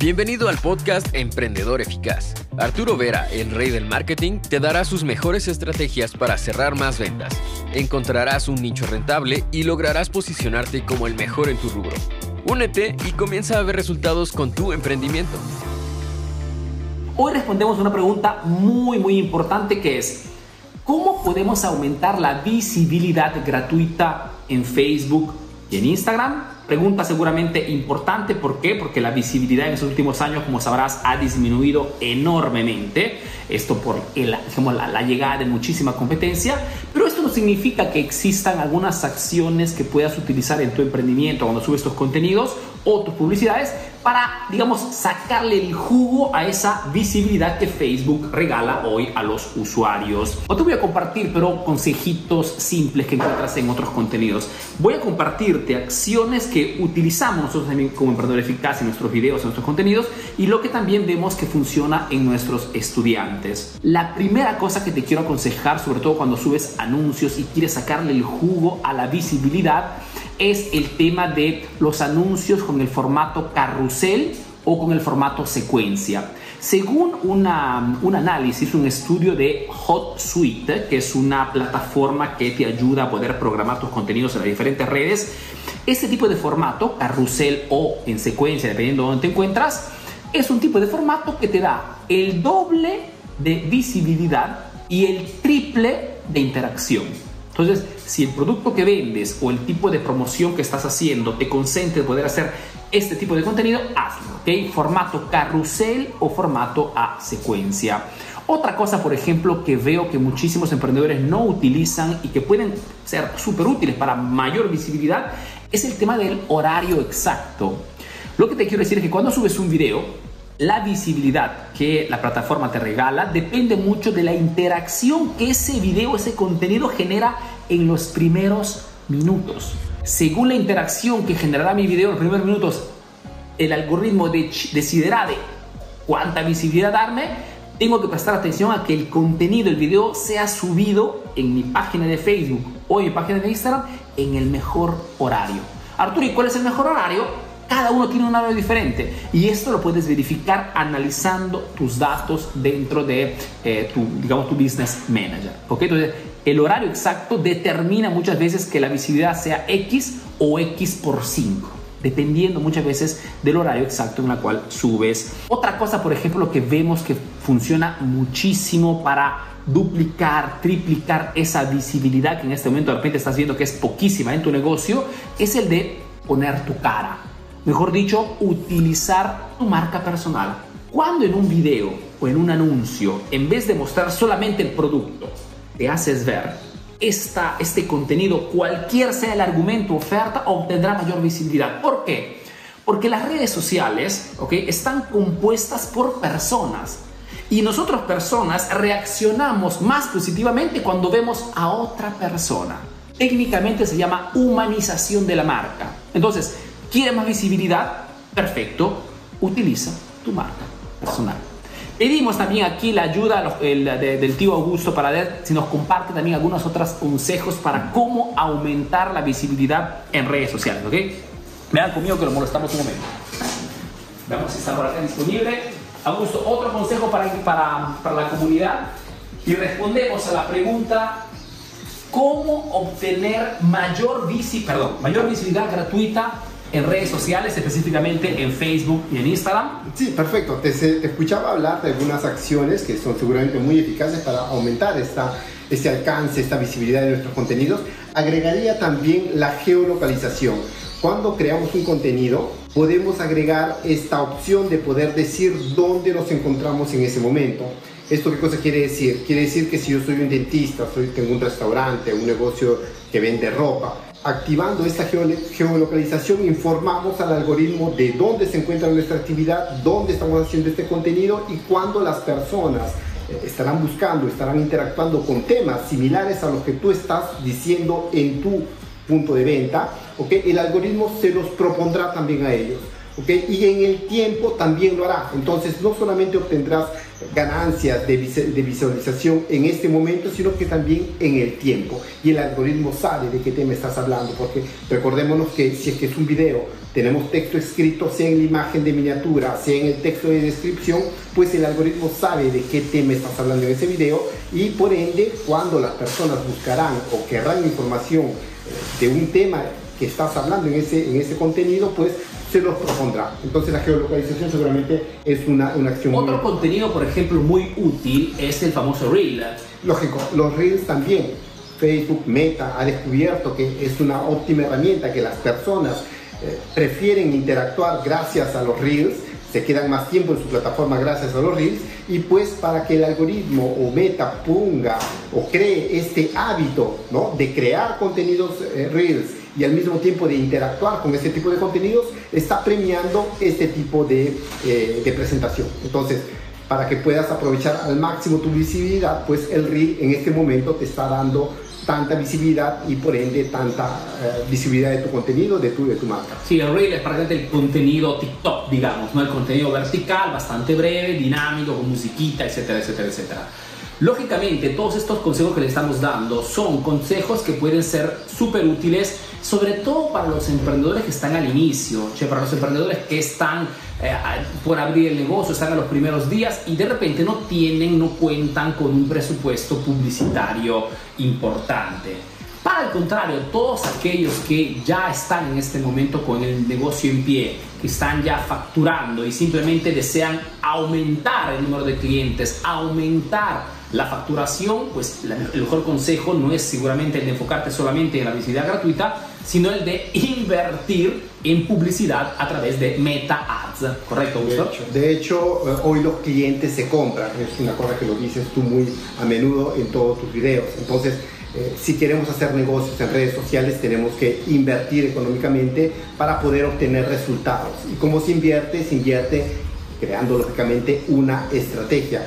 Bienvenido al podcast Emprendedor Eficaz. Arturo Vera, el rey del marketing, te dará sus mejores estrategias para cerrar más ventas. Encontrarás un nicho rentable y lograrás posicionarte como el mejor en tu rubro. Únete y comienza a ver resultados con tu emprendimiento. Hoy respondemos una pregunta muy muy importante que es ¿cómo podemos aumentar la visibilidad gratuita en Facebook y en Instagram? Pregunta seguramente importante, ¿por qué? Porque la visibilidad en estos últimos años, como sabrás, ha disminuido enormemente. Esto por el, la, la, llegada de muchísima competencia, pero esto no significa que existan algunas acciones que puedas utilizar en tu emprendimiento cuando subes tus contenidos o tus publicidades para, digamos, sacarle el jugo a esa visibilidad que Facebook regala hoy a los usuarios. No te voy a compartir, pero consejitos simples que encuentras en otros contenidos. Voy a compartirte acciones que utilizamos nosotros también como emprendedores eficaz en nuestros videos, en nuestros contenidos y lo que también vemos que funciona en nuestros estudiantes. La primera cosa que te quiero aconsejar, sobre todo cuando subes anuncios y quieres sacarle el jugo a la visibilidad, es el tema de los anuncios con el formato carrusel o con el formato secuencia. Según una, un análisis, un estudio de HotSuite, que es una plataforma que te ayuda a poder programar tus contenidos en las diferentes redes, este tipo de formato, carrusel o en secuencia, dependiendo de dónde te encuentras, es un tipo de formato que te da el doble de visibilidad y el triple de interacción. Entonces, si el producto que vendes o el tipo de promoción que estás haciendo te consente poder hacer este tipo de contenido, hazlo, ¿ok? Formato carrusel o formato a secuencia. Otra cosa, por ejemplo, que veo que muchísimos emprendedores no utilizan y que pueden ser súper útiles para mayor visibilidad es el tema del horario exacto. Lo que te quiero decir es que cuando subes un video, la visibilidad que la plataforma te regala depende mucho de la interacción que ese video, ese contenido genera en los primeros minutos. Según la interacción que generará mi video en los primeros minutos, el algoritmo decidirá de cuánta visibilidad darme. Tengo que prestar atención a que el contenido, el video, sea subido en mi página de Facebook o en mi página de Instagram en el mejor horario. Arturo, ¿y cuál es el mejor horario? Cada uno tiene un horario diferente y esto lo puedes verificar analizando tus datos dentro de eh, tu, digamos, tu business manager. ¿ok? Entonces, el horario exacto determina muchas veces que la visibilidad sea X o X por 5 dependiendo muchas veces del horario exacto en el cual subes. Otra cosa, por ejemplo, que vemos que funciona muchísimo para duplicar, triplicar esa visibilidad que en este momento de repente estás viendo que es poquísima en tu negocio, es el de poner tu cara mejor dicho, utilizar tu marca personal. Cuando en un video o en un anuncio, en vez de mostrar solamente el producto, te haces ver esta, este contenido, cualquier sea el argumento oferta, obtendrá mayor visibilidad. ¿Por qué? Porque las redes sociales ¿okay? están compuestas por personas. Y nosotros personas reaccionamos más positivamente cuando vemos a otra persona. Técnicamente se llama humanización de la marca. Entonces, ¿Quieres más visibilidad? Perfecto, utiliza tu marca personal. Pedimos también aquí la ayuda del tío Augusto para ver si nos comparte también algunos otros consejos para cómo aumentar la visibilidad en redes sociales, ¿ok? Vean conmigo que lo molestamos un momento. Veamos si está por acá disponible. Augusto, otro consejo para, para, para la comunidad. Y respondemos a la pregunta, ¿cómo obtener mayor, visi, perdón, mayor visibilidad gratuita en redes sociales, específicamente en Facebook y en Instagram? Sí, perfecto. Te, escuchaba hablar de algunas acciones que son seguramente muy eficaces para aumentar esta, este alcance, esta visibilidad de nuestros contenidos. Agregaría también la geolocalización. Cuando creamos un contenido, podemos agregar esta opción de poder decir dónde nos encontramos en ese momento. ¿Esto qué cosa quiere decir? Quiere decir que si yo soy un dentista, soy, tengo un restaurante, un negocio que vende ropa, activando esta geolocalización informamos al algoritmo de dónde se encuentra nuestra actividad, dónde estamos haciendo este contenido y cuándo las personas eh, estarán buscando, estarán interactuando con temas similares a los que tú estás diciendo en tu punto de venta, el algoritmo se los propondrá también a ellos. Y en el tiempo también lo hará. Entonces no solamente obtendrás ganancias de, visualización en este momento, sino que también en el tiempo. Y el algoritmo sabe de qué tema estás hablando, porque recordémonos que si es que es un video tenemos texto escrito, sea en la imagen de miniatura, sea en el texto de descripción, pues el algoritmo sabe de qué tema estás hablando en ese video y por ende cuando las personas buscarán o querrán información eh, de un tema que estás hablando en ese, en ese contenido, pues se los propondrá. Entonces la geolocalización seguramente es una, una acción Otro contenido, por ejemplo, muy útil es el famoso Reel. Lógico, los Reels también. Facebook Meta ha descubierto que es una óptima herramienta que las personas eh, prefieren interactuar gracias a los Reels, se quedan más tiempo en su plataforma gracias a los Reels y pues para que el algoritmo o Meta ponga o cree este hábito ¿no? de crear contenidos eh, Reels y al mismo tiempo de interactuar con este tipo de contenidos, está premiando este tipo de, eh, de presentación. Entonces, para que puedas aprovechar al máximo tu visibilidad, pues el Reel en este momento te está dando tanta visibilidad y por ende tanta eh, visibilidad de tu contenido, de tu, de tu marca. Sí, el Reel es prácticamente el contenido TikTok, digamos, ¿no? El contenido vertical, bastante breve, dinámico, con musiquita, etcétera, etcétera, etcétera. Lógicamente, todos estos consejos que le estamos dando son consejos que pueden ser súper útiles, sobre todo para los emprendedores que están al inicio, para los emprendedores que están eh, por abrir el negocio, están a los primeros días y de repente no tienen, no cuentan con un presupuesto publicitario importante. Para el contrario, todos aquellos que ya están en este momento con el negocio en pie, que están ya facturando y simplemente desean aumentar el número de clientes, aumentar la facturación, pues el mejor consejo no es seguramente el de enfocarte solamente en la visibilidad gratuita, sino el de invertir en publicidad a través de Meta Ads. ¿Correcto, Gustavo? De hecho, eh, hoy los clientes se compran. Es una cosa que lo dices tú muy a menudo en todos tus videos. Entonces, eh, si queremos hacer negocios en redes sociales, tenemos que invertir económicamente para poder obtener resultados. ¿Y cómo se invierte? Se invierte creando lógicamente una estrategia.